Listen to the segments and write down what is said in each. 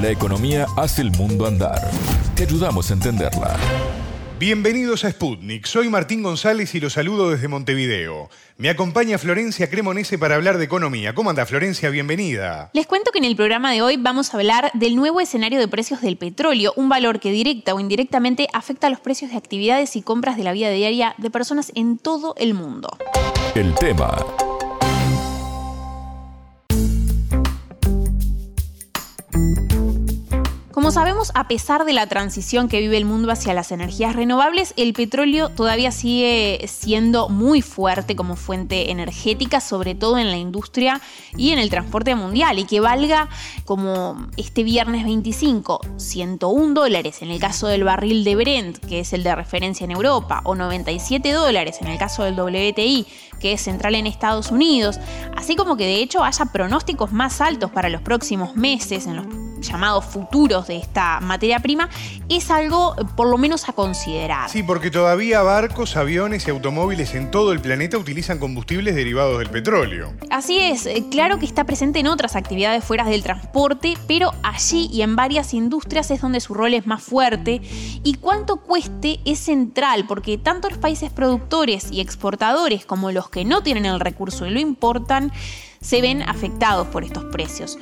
La economía hace el mundo andar. Te ayudamos a entenderla. Bienvenidos a Sputnik. Soy Martín González y los saludo desde Montevideo. Me acompaña Florencia Cremonese para hablar de economía. ¿Cómo anda Florencia? Bienvenida. Les cuento que en el programa de hoy vamos a hablar del nuevo escenario de precios del petróleo, un valor que directa o indirectamente afecta a los precios de actividades y compras de la vida diaria de personas en todo el mundo. El tema Como sabemos, a pesar de la transición que vive el mundo hacia las energías renovables, el petróleo todavía sigue siendo muy fuerte como fuente energética, sobre todo en la industria y en el transporte mundial, y que valga como este viernes 25, 101 dólares. En el caso del barril de Brent, que es el de referencia en Europa, o 97 dólares. En el caso del WTI, que es central en Estados Unidos, así como que de hecho haya pronósticos más altos para los próximos meses en los llamados futuros de esta materia prima, es algo por lo menos a considerar. Sí, porque todavía barcos, aviones y automóviles en todo el planeta utilizan combustibles derivados del petróleo. Así es, eh, claro que está presente en otras actividades fuera del transporte, pero allí y en varias industrias es donde su rol es más fuerte y cuánto cueste es central, porque tanto los países productores y exportadores como los que no tienen el recurso y lo importan, se ven afectados por estos precios.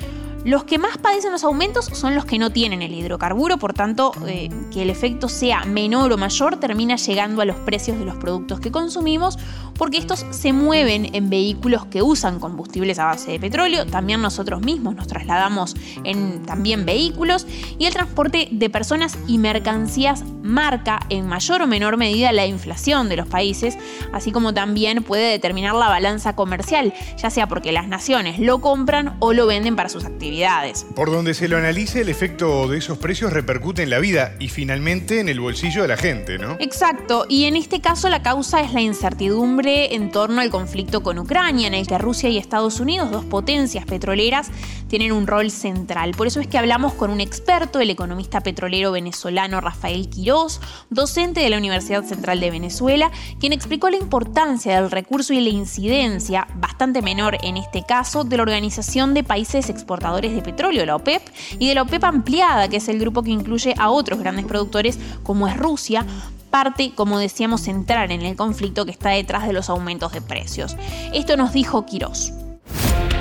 Los que más padecen los aumentos son los que no tienen el hidrocarburo, por tanto, eh, que el efecto sea menor o mayor termina llegando a los precios de los productos que consumimos, porque estos se mueven en vehículos que usan combustibles a base de petróleo, también nosotros mismos nos trasladamos en también vehículos, y el transporte de personas y mercancías marca en mayor o menor medida la inflación de los países, así como también puede determinar la balanza comercial, ya sea porque las naciones lo compran o lo venden para sus actividades. Por donde se lo analice, el efecto de esos precios repercute en la vida y finalmente en el bolsillo de la gente, ¿no? Exacto, y en este caso la causa es la incertidumbre en torno al conflicto con Ucrania, en el que Rusia y Estados Unidos, dos potencias petroleras, tienen un rol central. Por eso es que hablamos con un experto, el economista petrolero venezolano Rafael Quirós, docente de la Universidad Central de Venezuela, quien explicó la importancia del recurso y la incidencia, bastante menor en este caso, de la Organización de Países Exportadores de petróleo, la OPEP, y de la OPEP ampliada, que es el grupo que incluye a otros grandes productores como es Rusia, parte, como decíamos, central en el conflicto que está detrás de los aumentos de precios. Esto nos dijo Quirós.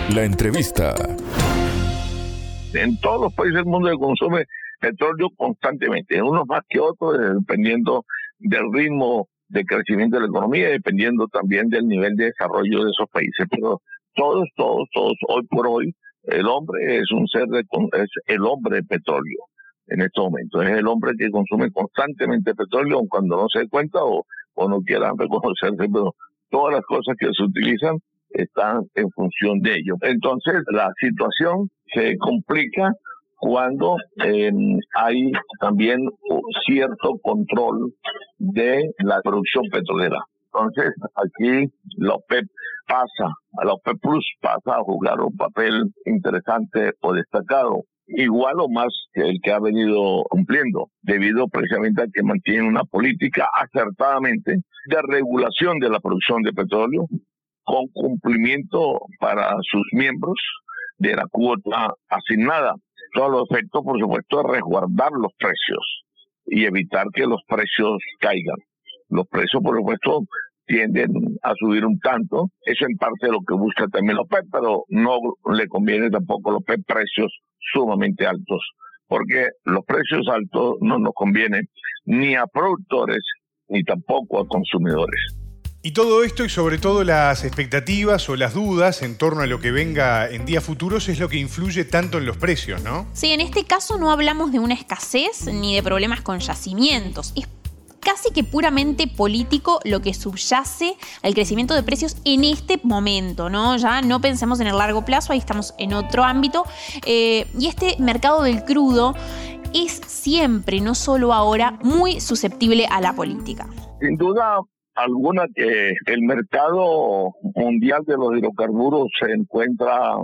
La entrevista. En todos los países del mundo se consume petróleo constantemente, unos más que otros, dependiendo del ritmo de crecimiento de la economía, dependiendo también del nivel de desarrollo de esos países. Pero todos, todos, todos, hoy por hoy, el hombre es un ser de, es el hombre de petróleo en estos momentos. Es el hombre que consume constantemente petróleo cuando no se dé cuenta o, o no quiera reconocerse, pero todas las cosas que se utilizan están en función de ello. Entonces, la situación se complica cuando em, hay también cierto control de la producción petrolera. Entonces, aquí la OPEP pasa, a la OPEP Plus pasa a jugar un papel interesante o destacado, igual o más que el que ha venido cumpliendo, debido precisamente a que mantiene una política acertadamente de regulación de la producción de petróleo, con cumplimiento para sus miembros de la cuota asignada. Todo los efectos, por supuesto, es resguardar los precios y evitar que los precios caigan. Los precios, por supuesto, tienden a subir un tanto. Eso en parte es lo que busca también López, pero no le conviene tampoco a López precios sumamente altos, porque los precios altos no nos convienen ni a productores ni tampoco a consumidores. Y todo esto y sobre todo las expectativas o las dudas en torno a lo que venga en días futuros es lo que influye tanto en los precios, ¿no? Sí, en este caso no hablamos de una escasez ni de problemas con yacimientos. Es casi que puramente político lo que subyace al crecimiento de precios en este momento, ¿no? Ya no pensemos en el largo plazo, ahí estamos en otro ámbito. Eh, y este mercado del crudo es siempre, no solo ahora, muy susceptible a la política. Sin duda alguna que el mercado mundial de los hidrocarburos se encuentra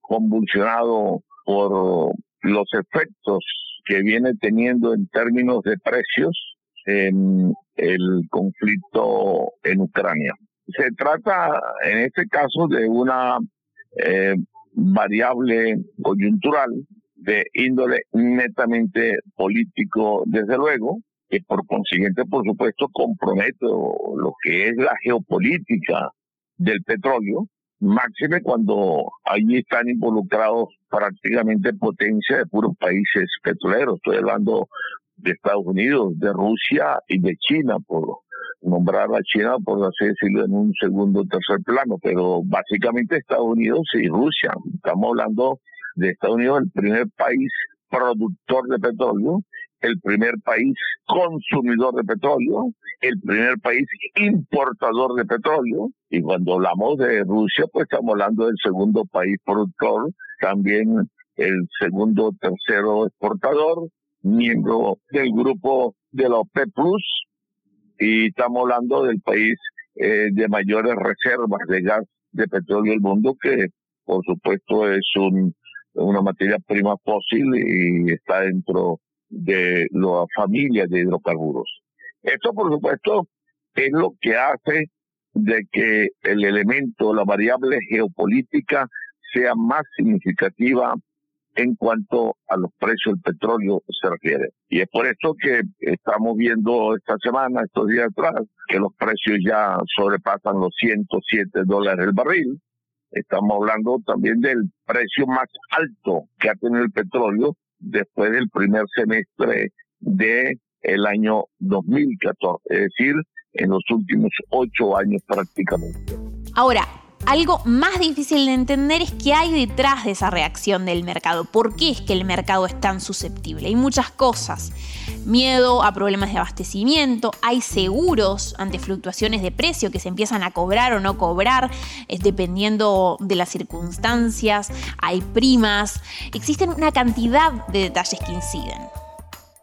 convulsionado por los efectos que viene teniendo en términos de precios en el conflicto en Ucrania. Se trata en este caso de una eh, variable coyuntural de índole netamente político, desde luego, que por consiguiente, por supuesto, compromete lo que es la geopolítica del petróleo, máxime cuando allí están involucrados prácticamente potencia de puros países petroleros. Estoy hablando de Estados Unidos, de Rusia y de China, por nombrar a China, por así decirlo, en un segundo o tercer plano, pero básicamente Estados Unidos y Rusia. Estamos hablando de Estados Unidos, el primer país productor de petróleo, el primer país consumidor de petróleo, el primer país importador de petróleo, y cuando hablamos de Rusia, pues estamos hablando del segundo país productor, también el segundo tercero exportador, miembro del grupo de la OPEP Plus, y estamos hablando del país eh, de mayores reservas de gas de petróleo del mundo, que por supuesto es un, una materia prima fósil y está dentro de la familia de hidrocarburos. Esto, por supuesto, es lo que hace de que el elemento, la variable geopolítica, sea más significativa en cuanto a los precios del petróleo se refiere. Y es por eso que estamos viendo esta semana, estos días atrás, que los precios ya sobrepasan los 107 dólares el barril. Estamos hablando también del precio más alto que ha tenido el petróleo después del primer semestre de el año 2014, es decir, en los últimos ocho años prácticamente. Ahora, algo más difícil de entender es qué hay detrás de esa reacción del mercado. ¿Por qué es que el mercado es tan susceptible? Hay muchas cosas. Miedo a problemas de abastecimiento, hay seguros ante fluctuaciones de precio que se empiezan a cobrar o no cobrar dependiendo de las circunstancias, hay primas, existen una cantidad de detalles que inciden.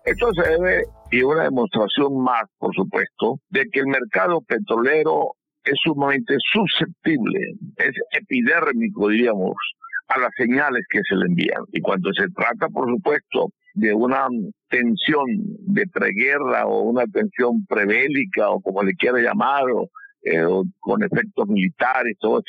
Esto se debe, y una demostración más, por supuesto, de que el mercado petrolero es sumamente susceptible, es epidérmico, diríamos, a las señales que se le envían. Y cuando se trata, por supuesto, de una tensión de preguerra o una tensión prebélica o como le quiera llamar, o, eh, con efectos militares, todas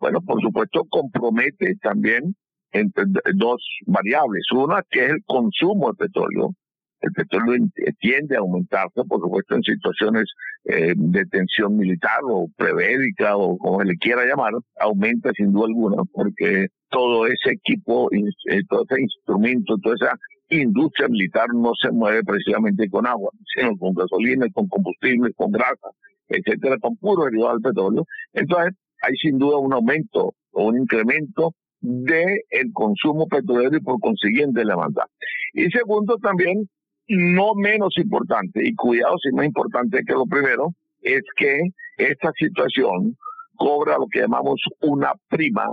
bueno, por supuesto compromete también entre dos variables. Una que es el consumo de petróleo el petróleo tiende a aumentarse, por supuesto, en situaciones eh, de tensión militar o prevédica o como le quiera llamar, aumenta sin duda alguna, porque todo ese equipo, eh, todo ese instrumento, toda esa industria militar no se mueve precisamente con agua, sino con gasolina, con combustible, con grasa, etcétera, con puro derivado del petróleo. Entonces, hay sin duda un aumento o un incremento de el consumo petrolero y por consiguiente la demanda. Y segundo, también no menos importante, y cuidado si más importante que lo primero, es que esta situación cobra lo que llamamos una prima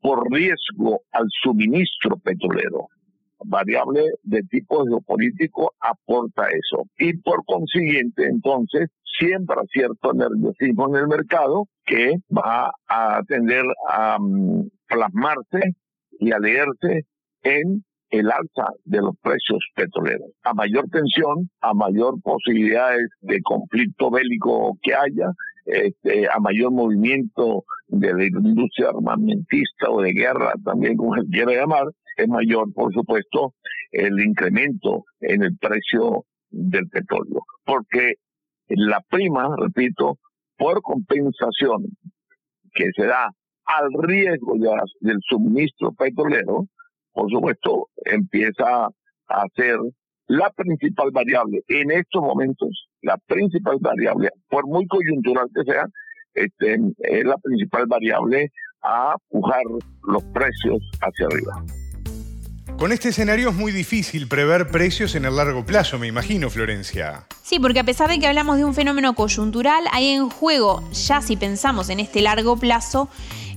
por riesgo al suministro petrolero. Variable de tipo geopolítico aporta eso. Y por consiguiente, entonces, siempre cierto nerviosismo en el mercado que va a tender a mm, plasmarse y a leerse en el alza de los precios petroleros. A mayor tensión, a mayor posibilidades de conflicto bélico que haya, este, a mayor movimiento de la industria armamentista o de guerra, también como se quiera llamar, es mayor, por supuesto, el incremento en el precio del petróleo. Porque la prima, repito, por compensación que se da al riesgo del suministro petrolero, por supuesto, empieza a ser la principal variable en estos momentos, la principal variable, por muy coyuntural que sea, este, es la principal variable a pujar los precios hacia arriba. Con este escenario es muy difícil prever precios en el largo plazo, me imagino, Florencia. Sí, porque a pesar de que hablamos de un fenómeno coyuntural, hay en juego, ya si pensamos en este largo plazo,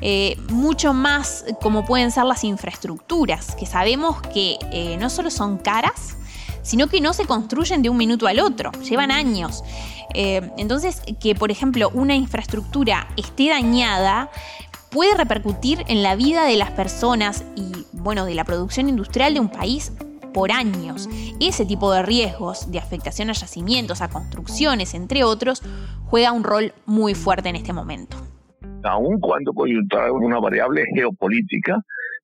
eh, mucho más como pueden ser las infraestructuras, que sabemos que eh, no solo son caras, sino que no se construyen de un minuto al otro, llevan años. Eh, entonces, que por ejemplo una infraestructura esté dañada puede repercutir en la vida de las personas y, bueno, de la producción industrial de un país por años. Ese tipo de riesgos de afectación a yacimientos, a construcciones, entre otros, juega un rol muy fuerte en este momento aun cuando coyuntural una variable geopolítica,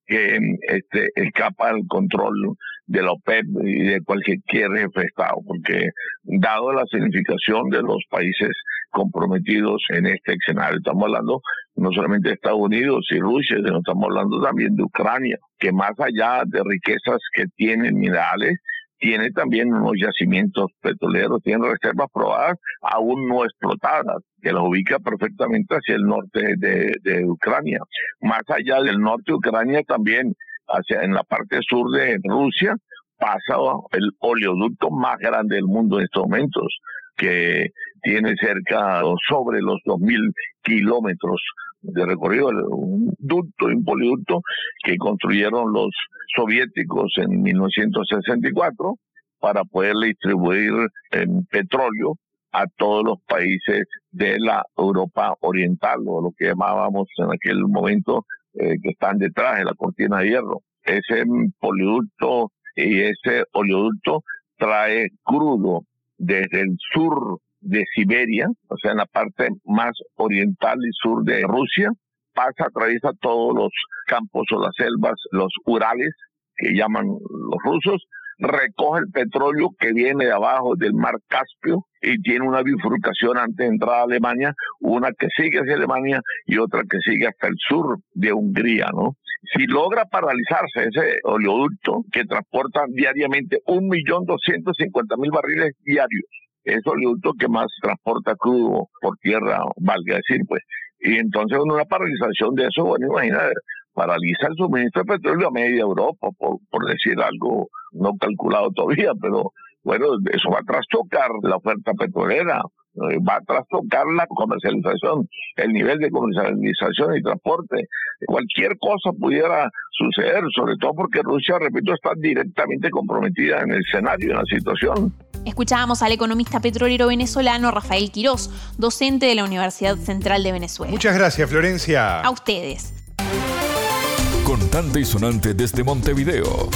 que este, escapa al control de la OPEP y de cualquier jefe Estado, porque dado la significación de los países comprometidos en este escenario, estamos hablando no solamente de Estados Unidos y Rusia, sino estamos hablando también de Ucrania, que más allá de riquezas que tienen minerales, tiene también unos yacimientos petroleros, tiene reservas probadas aún no explotadas, que las ubica perfectamente hacia el norte de, Ucrania. Más allá del norte de Ucrania también, hacia en la parte sur de Rusia, pasa el oleoducto más grande del mundo en estos momentos, que tiene cerca o sobre los 2.000 kilómetros de recorrido, un ducto y un poliducto que construyeron los soviéticos en 1964 para poder distribuir en petróleo a todos los países de la Europa Oriental, o lo que llamábamos en aquel momento eh, que están detrás de la cortina de hierro. Ese poliducto y ese oleoducto trae crudo desde el sur de Siberia, o sea, en la parte más oriental y sur de Rusia, pasa, atraviesa todos los campos o las selvas, los Urales, que llaman los rusos, recoge el petróleo que viene de abajo del mar Caspio y tiene una bifurcación antes de entrar a Alemania, una que sigue hacia Alemania y otra que sigue hasta el sur de Hungría, ¿no? Si logra paralizarse ese oleoducto que transporta diariamente un millón doscientos cincuenta mil barriles diarios, es oleoducto que más transporta crudo por tierra, valga decir, pues. Y entonces una paralización de eso, bueno, imagínate, paraliza el suministro de petróleo a media Europa, por, por decir algo no calculado todavía, pero bueno, eso va a trastocar la oferta petrolera, va a trastocar la comercialización, el nivel de comercialización y transporte. Cualquier cosa pudiera suceder, sobre todo porque Rusia, repito, está directamente comprometida en el escenario, en la situación. Escuchábamos al economista petrolero venezolano Rafael Quirós, docente de la Universidad Central de Venezuela. Muchas gracias, Florencia. A ustedes. Contante y sonante desde Montevideo.